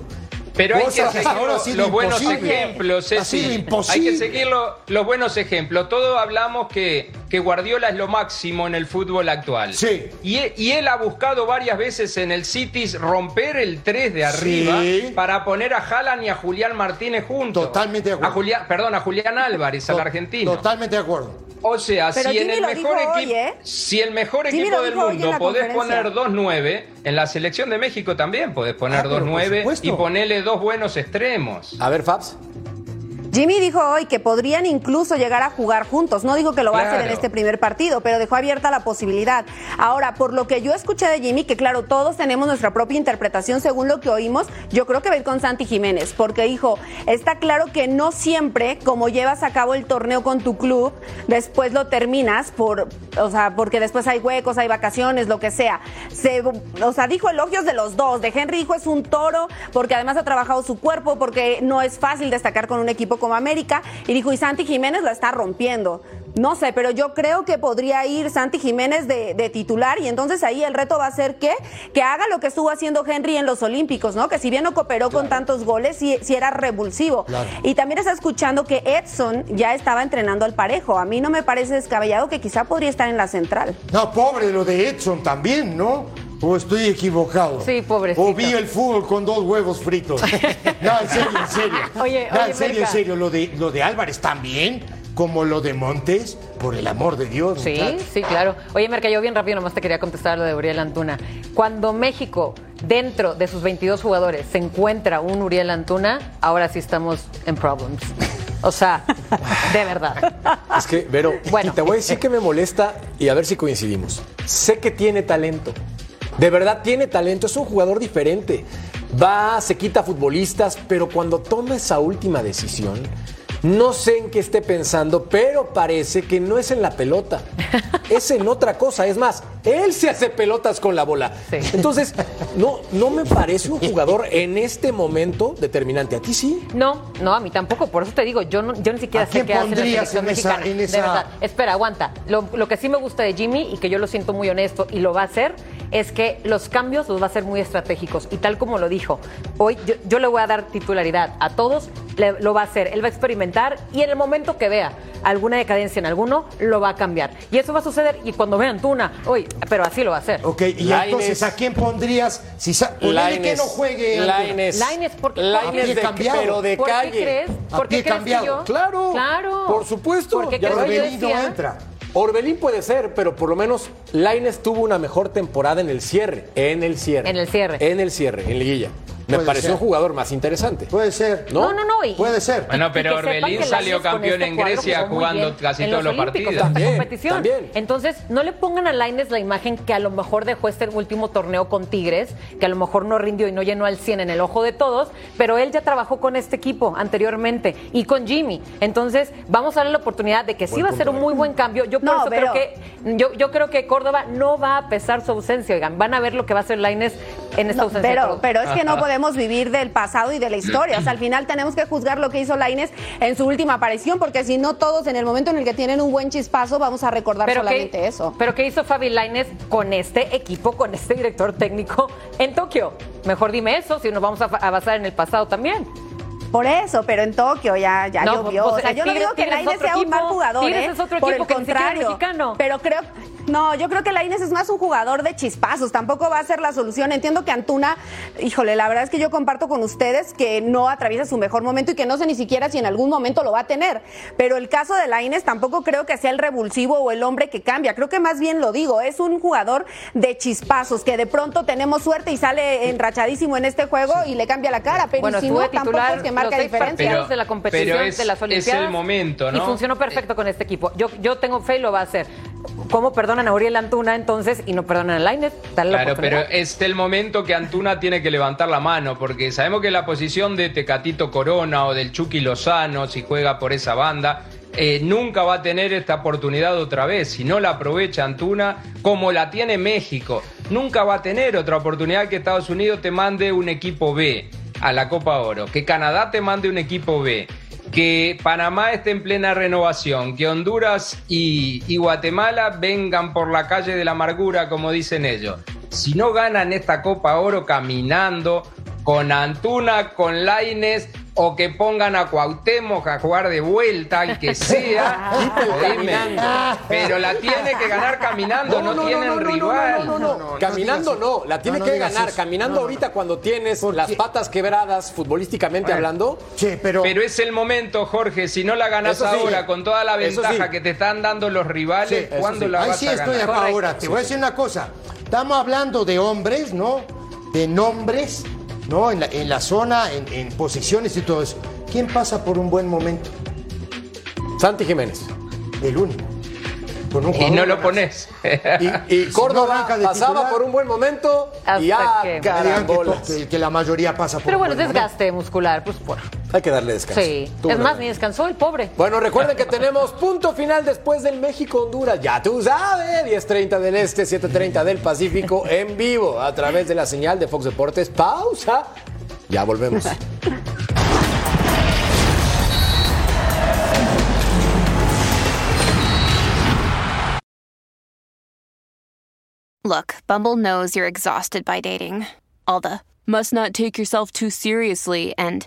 Pero hay que seguir ahora los, buenos ejemplos, Ha Ceci. Hay que seguir lo- los buenos ejemplos. Todos hablamos que, que Guardiola es lo máximo en el fútbol actual. Sí. Y, y él ha buscado varias veces en el Cities romper el 3 de arriba Sí. para poner a Haaland y a Julián Martínez juntos. Totalmente de acuerdo. A Julián, perdón, a Julián Álvarez, al To- argentino. Totalmente de acuerdo. O sea, Pero si en el mejor hoy, equipo, ¿eh? si el mejor Jimmy equipo del mundo podés poner dos nueve, en la selección de México también podés poner Ah, dos pero por nueve supuesto. y ponerle dos buenos extremos. A ver, Fabs. Jimmy dijo hoy que podrían incluso llegar a jugar juntos. No dijo que lo va a hacer en este primer partido, pero dejó abierta la posibilidad. Ahora, por lo que yo escuché de Jimmy, que claro, todos tenemos nuestra propia interpretación según lo que oímos, yo creo que va a ir con Santi Jiménez, porque dijo, está claro que no siempre, como llevas a cabo el torneo con tu club, después lo terminas por, o sea, porque después hay huecos, hay vacaciones, lo que sea. Se, o sea, dijo elogios de los dos. De Henry dijo es un toro, porque además ha trabajado su cuerpo, porque no es fácil destacar con un equipo como América. Y dijo, y Santi Jiménez la está rompiendo. No sé, pero yo creo que podría ir Santi Jiménez de, de titular y entonces ahí el reto va a ser que, que haga lo que estuvo haciendo Henry en los Olímpicos, ¿no? Que si bien no cooperó con tantos goles, sí, sí era revulsivo. Claro. Y también está escuchando que Edson ya estaba entrenando al parejo. A mí no me parece descabellado que quizá podría estar en la central. No, pobre lo de Edson también, ¿no? ¿O estoy equivocado? Sí, pobrecito. O vi el fútbol con dos huevos fritos. no, en serio, en serio. Oye, no, oye, en serio, en serio. Lo de, lo de Álvarez también, como lo de Montes, por el amor de Dios. Sí, sí, claro. Oye, Merca, yo bien rápido nomás te quería contestar lo de Uriel Antuna. Cuando México, dentro de sus 22 jugadores, se encuentra un Uriel Antuna, ahora sí estamos en problems. O sea, de verdad. Es que, Vero, Bueno. y te voy a decir que me molesta y a ver si coincidimos. Sé que tiene talento. De verdad tiene talento, es un jugador diferente. Va, se quita futbolistas, pero cuando toma esa última decisión, no sé en qué esté pensando, pero parece que no es en la pelota. Es en otra cosa. Es más, él se hace pelotas con la bola. Sí. Entonces, no, no me parece un jugador en este momento determinante. ¿A ti sí? No, no, a mí tampoco. Por eso te digo, yo, no, yo ni siquiera ¿A sé qué hace la selección en esa- De verdad. Espera, aguanta. Lo, lo que sí me gusta de Jimmy y que yo lo siento muy honesto y lo va a hacer es que los cambios los va a hacer muy estratégicos. Y tal como lo dijo, hoy yo, yo le voy a dar titularidad a todos, le- lo va a hacer. Él va a experimentar y en el momento que vea alguna decadencia en alguno, lo va a cambiar. Y eso va a suceder y cuando vean Tuna, hoy, pero así lo va a hacer. Ok, y Lainez. entonces, ¿a quién pondrías? Si ponele que no juegue. Antuna. Lainez. Lainez, ¿por qué? Lainez ¿Por qué de, cambiado? pero de ¿Por calle. qué crees? A ¿Por qué crees cambiado. que yo? Claro, Claro. por supuesto. ¿Por qué Ya no entra. Orbelín puede ser, pero por lo menos Laines tuvo una mejor temporada en el cierre. En el cierre. En el cierre. En el cierre, en liguilla. Me Puede pareció ser. un jugador más interesante. Puede ser. ¿No? No, no, no. y- Puede ser. Bueno, pero Orbelín salió campeón este en Grecia jugando bien casi todos los Olímpicos, partidos. en También, competición. también. Entonces, no le pongan a Laines la imagen que a lo mejor dejó este último torneo con Tigres, que a lo mejor no rindió y no llenó al 100 en el ojo de todos, pero él ya trabajó con este equipo anteriormente y con Jimmy. Entonces, vamos a darle la oportunidad de que sí va a ser un muy buen cambio. Yo por No, eso pero- creo que yo, yo creo que Córdoba no va a pesar su ausencia, oigan, van a ver lo que va a hacer Laines en esta No, ausencia. pero, pero es que no podemos vivir del pasado y de la historia. O sea, al final tenemos que juzgar lo que hizo Laines en su última aparición, porque si no todos en el momento en el que tienen un buen chispazo vamos a recordar solamente ¿qué, eso. Pero ¿qué hizo Fabi Lainez con este equipo, con este director técnico en Tokio? Mejor dime eso, si nos vamos a, a basar en el pasado también. Por eso, pero en Tokio ya, ya No, llovió. pues, o sea, yo no digo que Tigres es Lainez otro sea un mal jugador, ¿eh? es otro Por equipo el contrario. mexicano. Pero creo, No, yo creo que Laines es más un jugador de chispazos, tampoco va a ser la solución. Entiendo que Antuna, híjole, la verdad es que yo comparto con ustedes que no atraviesa su mejor momento y que no sé ni siquiera si en algún momento lo va a tener. Pero el caso de Laines tampoco creo que sea el revulsivo o el hombre que cambia. Creo que más bien lo digo, es un jugador de chispazos, que de pronto tenemos suerte y sale enrachadísimo en este juego y le cambia la cara. Pero Bueno, si no, tampoco es que marca diferencia. partidos de la competición pero es- de las es Olimpiadas. el momento, Y ¿no? funcionó perfecto con este equipo. Yo, yo tengo fe y lo va a hacer. ¿Cómo perdonan a Uriel Antuna entonces y no perdonan a Lainez? Claro, pero es el momento que Antuna tiene que levantar la mano, porque sabemos que la posición de Tecatito Corona o del Chucky Lozano, si juega por esa banda, eh, nunca va a tener esta oportunidad otra vez. Si no la aprovecha Antuna, como la tiene México, nunca va a tener otra oportunidad que Estados Unidos te mande un equipo B a la Copa Oro, que Canadá te mande un equipo B. Que Panamá esté en plena renovación, que Honduras y, y Guatemala vengan por la calle de la amargura, como dicen ellos. Si no ganan esta Copa Oro caminando, con Antuna, con Laines, o que pongan a Cuauhtémoc a jugar de vuelta, al que sea, oíme, pero la tiene que ganar caminando, no, tienen rival. No, no, no, Caminando no, la tiene No, no que ganar. eso. Caminando No, no, ahorita cuando tienes las patas quebradas futbolísticamente hablando. Sí, pero, Pero es el momento, Jorge, si no la ganas sí. ahora con toda la ventaja sí. que te están dando los rivales, Sí, ¿cuándo sí. la Ahí vas sí a estoy ganar? ahora. Te voy a decir una cosa. Estamos hablando de hombres, ¿no? De nombres, ¿no? En la, en la zona, en, en posiciones y todo eso. ¿Quién pasa por un buen momento? Santi Jiménez. El único. Con un Y no lo pones. Y, y Si Córdoba no de pasaba titular. por un buen momento y Hasta ya que- Que la mayoría pasa por Pero un bueno, es buen momento. desgaste muscular, pues por. Hay que darle descanso. Sí. Es más, ni descansó el pobre. Bueno, recuerden que tenemos punto final después del México-Honduras. Ya tú sabes, 10.30 del Este, 7.30 del Pacífico, en vivo, a través de la señal de Fox Deportes. Pausa. Ya volvemos. Look, Bumble knows you're exhausted by dating. All the must not take yourself too seriously and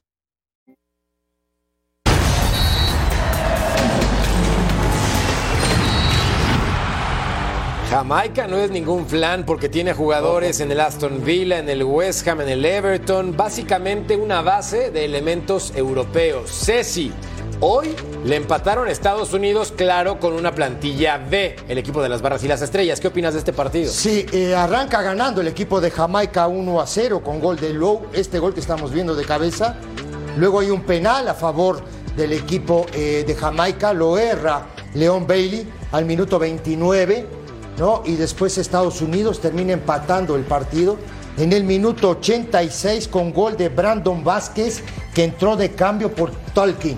Jamaica no es ningún flan porque tiene jugadores en el Aston Villa, en el West Ham, en el Everton, básicamente una base de elementos europeos. Ceci, hoy le empataron a Estados Unidos, claro, con una plantilla B, el equipo de las barras y las estrellas. ¿Qué opinas de este partido? Sí, eh, arranca ganando el equipo de Jamaica 1 a 0 con gol de Lowe, este gol que estamos viendo de cabeza. Luego hay un penal a favor del equipo eh, de Jamaica, lo erra León Bailey al minuto 29, ¿no? Y después Estados Unidos termina empatando el partido en el minuto 86 con gol de Brandon Vázquez que entró de cambio por Tolkien,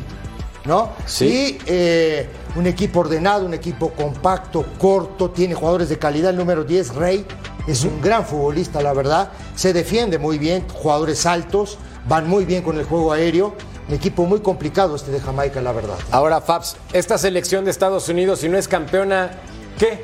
¿no? Sí. Y eh, un equipo ordenado, un equipo compacto, corto, tiene jugadores de calidad. El número 10, Rey, es un gran futbolista, la verdad. Se defiende muy bien, jugadores altos, van muy bien con el juego aéreo. Un equipo muy complicado este de Jamaica, la verdad. Ahora, Fabs, esta selección de Estados Unidos, si no es campeona, ¿qué?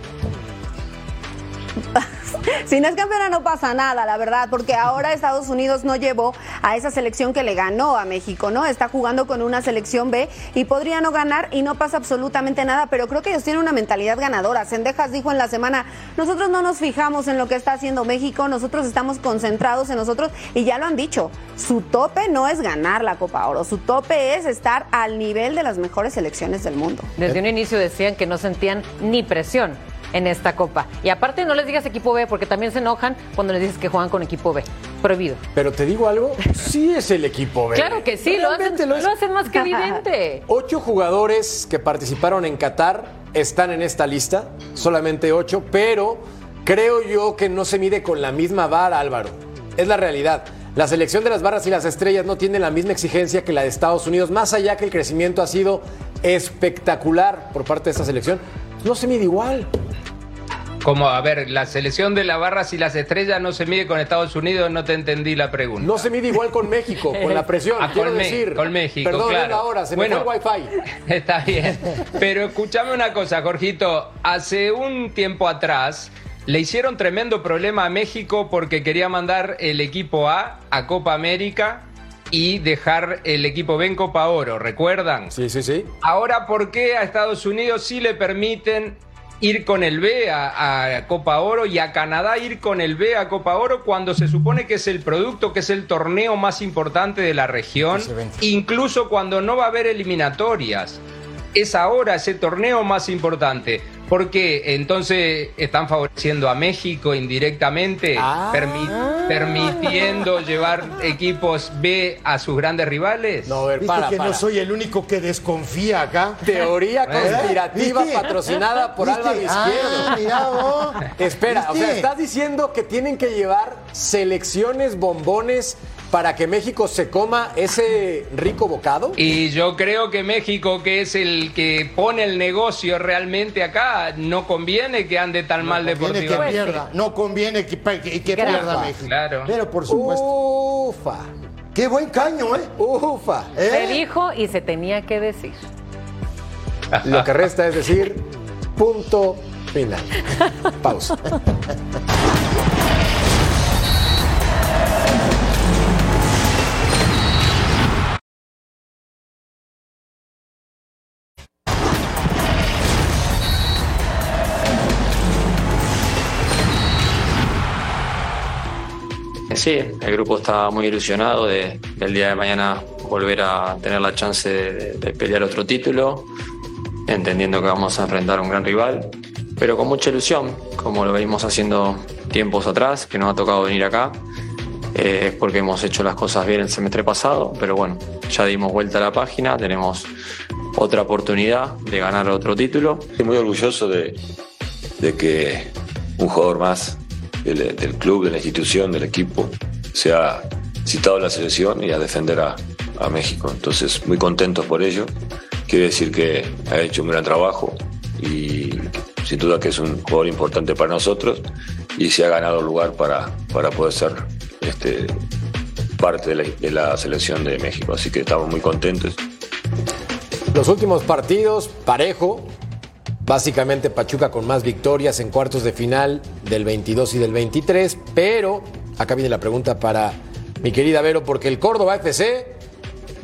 Si no es campeona no pasa nada, la verdad, porque ahora Estados Unidos no llevó a esa selección que le ganó a México, ¿no? Está jugando con una selección B y podría no ganar y no pasa absolutamente nada, pero creo que ellos tienen una mentalidad ganadora. Sendejas dijo en la semana, nosotros no nos fijamos en lo que está haciendo México, nosotros estamos concentrados en nosotros y ya lo han dicho, su tope no es ganar la Copa Oro, su tope es estar al nivel de las mejores selecciones del mundo. Desde un inicio decían que no sentían ni presión en esta copa. Y aparte no les digas equipo B porque también se enojan cuando les dices que juegan con equipo B. Prohibido. Pero te digo algo, sí es el equipo B. Claro que sí, lo hacen, Realmente lo es. lo hacen más que evidente. Ocho jugadores que participaron en Qatar están en esta lista, solamente ocho, pero creo yo que no se mide con la misma vara, Álvaro. Es la realidad. La selección de las barras y las estrellas no tiene la misma exigencia que la de Estados Unidos, más allá que el crecimiento ha sido espectacular por parte de esta selección. No se mide igual. Como, a ver, la selección de las barras y las estrellas no se mide con Estados Unidos, no te entendí la pregunta. No se mide igual con México, con la presión. Ah, quiero con, decir. con México, Perdón, claro. ahora, se Bueno, me fue el wifi. Está bien. Pero escúchame una cosa, Jorgito. Hace un tiempo atrás le hicieron tremendo problema a México porque quería mandar el equipo A a Copa América y dejar el equipo B en Copa Oro, ¿recuerdan? Sí, sí, sí. Ahora, ¿por qué a Estados Unidos sí le permiten ir con el B a, a Copa Oro y a Canadá ir con el B a Copa Oro cuando se supone que es el producto, que es el torneo más importante de la región, incluso cuando no va a haber eliminatorias? Es ahora ese torneo más importante. ¿Por qué? Entonces están favoreciendo a México indirectamente, permi- permitiendo llevar equipos B a sus grandes rivales. No, a ver, ¿Viste para, que para. no soy el único que desconfía acá? Teoría ¿Eh? conspirativa ¿Viste? patrocinada por ¿Viste? Álvaro Izquierdo. Ah, mira vos. Espera, o sea, estás diciendo que tienen que llevar selecciones bombones para que México se coma ese rico bocado? Y yo creo que México, que es el que pone el negocio realmente acá, no conviene que ande tan mal Conviene que deportivamente. pierda. No conviene que, que, pierda México. Claro. Pero por supuesto. Ufa. Qué buen caño, ¿eh? Ufa. Se dijo y se tenía que decir. Lo que resta es decir, punto final. Pausa. Sí, el grupo está muy ilusionado de, del día de mañana volver a tener la chance de, pelear otro título, entendiendo que vamos a enfrentar a un gran rival, pero con mucha ilusión, como lo venimos haciendo tiempos atrás, que nos ha tocado venir acá. Eh, es porque hemos hecho las cosas bien el semestre pasado, pero bueno, ya dimos vuelta a la página, tenemos otra oportunidad de ganar otro título. Estoy muy orgulloso de, de que un jugador más del, club, de la institución, del equipo, sea citado a la selección y a defender a, México. Entonces, muy contento por ello. Quiere decir que ha hecho un gran trabajo y sin duda que es un jugador importante para nosotros y se ha ganado lugar para, para poder ser este, parte de la, de la selección de México. Así que estamos muy contentos. Los últimos partidos, parejo. Básicamente Pachuca con más victorias en cuartos de final del 22 y del 23. Pero acá viene la pregunta para mi querida Vero, porque el Córdoba FC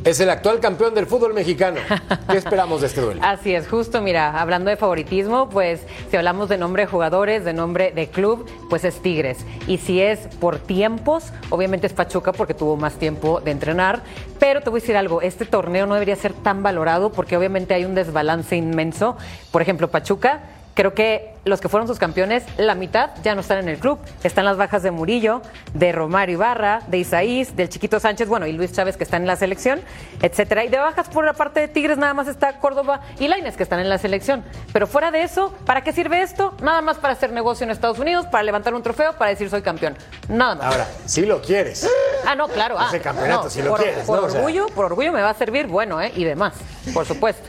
es el actual campeón del fútbol mexicano. ¿Qué esperamos de este duelo? Así es, justo, mira, hablando de favoritismo, pues si hablamos de nombre de jugadores, de nombre de club, pues es Tigres. Y si es por tiempos, obviamente es Pachuca porque tuvo más tiempo de entrenar. Pero te voy a decir algo, este torneo no debería ser tan valorado porque obviamente hay un desbalance inmenso. Por ejemplo, Pachuca creo que los que fueron sus campeones, la mitad ya no están en el club. Están las bajas de Murillo, de Romario Ibarra, de Isaís, del Chiquito Sánchez, bueno, y Luis Chávez que están en la selección, etcétera. Y de bajas por la parte de Tigres nada más está Córdoba y Laines que están en la selección. Pero fuera de eso, ¿para qué sirve esto? Nada más para hacer negocio en Estados Unidos, para levantar un trofeo, para decir soy campeón. Nada más. Ahora, si lo quieres. Ah, no, claro. Ah, Ese campeonato, no, si lo por, quieres, Por orgullo, por orgullo me va a servir, bueno, ¿eh? Y demás, por supuesto.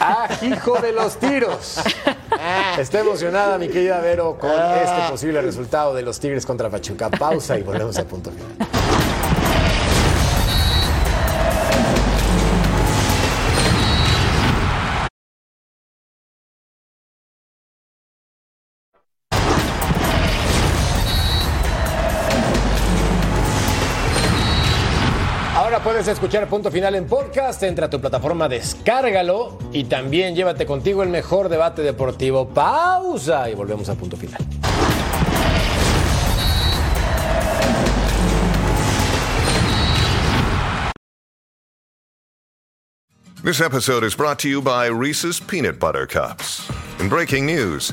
¡Ah, hijo de los tiros! Está emocionada mi querida Vero con este posible resultado de los Tigres contra Pachuca. Pausa y volvemos a punto final. Escuchar Punto Final en podcast. Entra a tu plataforma, descárgalo y también llévate contigo el mejor debate deportivo. Pausa y volvemos a Punto Final. This episode is brought to you by Reese's Peanut Butter Cups. In breaking news,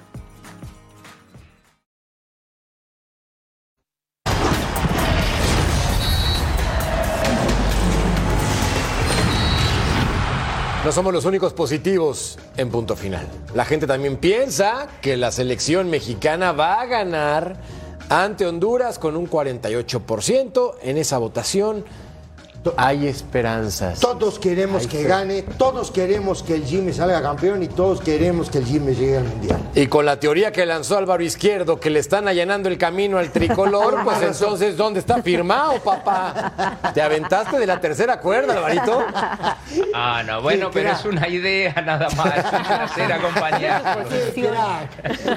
No somos los únicos positivos en punto final. La gente también piensa que la selección mexicana va a ganar ante Honduras con un 48% en esa votación. Hay esperanzas. Todos queremos Hay que fe. gane, todos queremos que el Jimmy salga campeón y todos queremos que el Jimmy llegue al Mundial. Y con la teoría que lanzó Álvaro Izquierdo, que le están allanando el camino al tricolor, pues entonces, ¿dónde está firmado, papá? ¿Te aventaste de la tercera cuerda, Alvarito? Ah, no, bueno, Sí, pero es una idea nada más. Es un placer.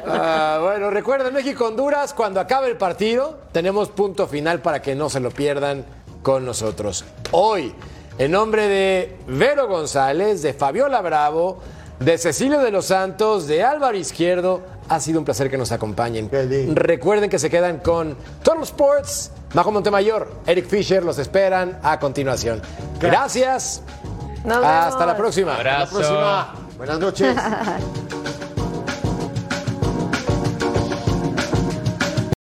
Ah, bueno, recuerden México-Honduras, cuando acabe el partido, tenemos punto final para que no se lo pierdan con nosotros. Hoy, en nombre de Vero González, de Fabiola Bravo, de Cecilio de los Santos, de Álvaro Izquierdo, ha sido un placer que nos acompañen. Recuerden que se quedan con Total Sports, Majo Montemayor, Eric Fisher, los esperan a continuación. Gracias. Nos Hasta la próxima. Abrazo. Hasta la próxima. Buenas noches.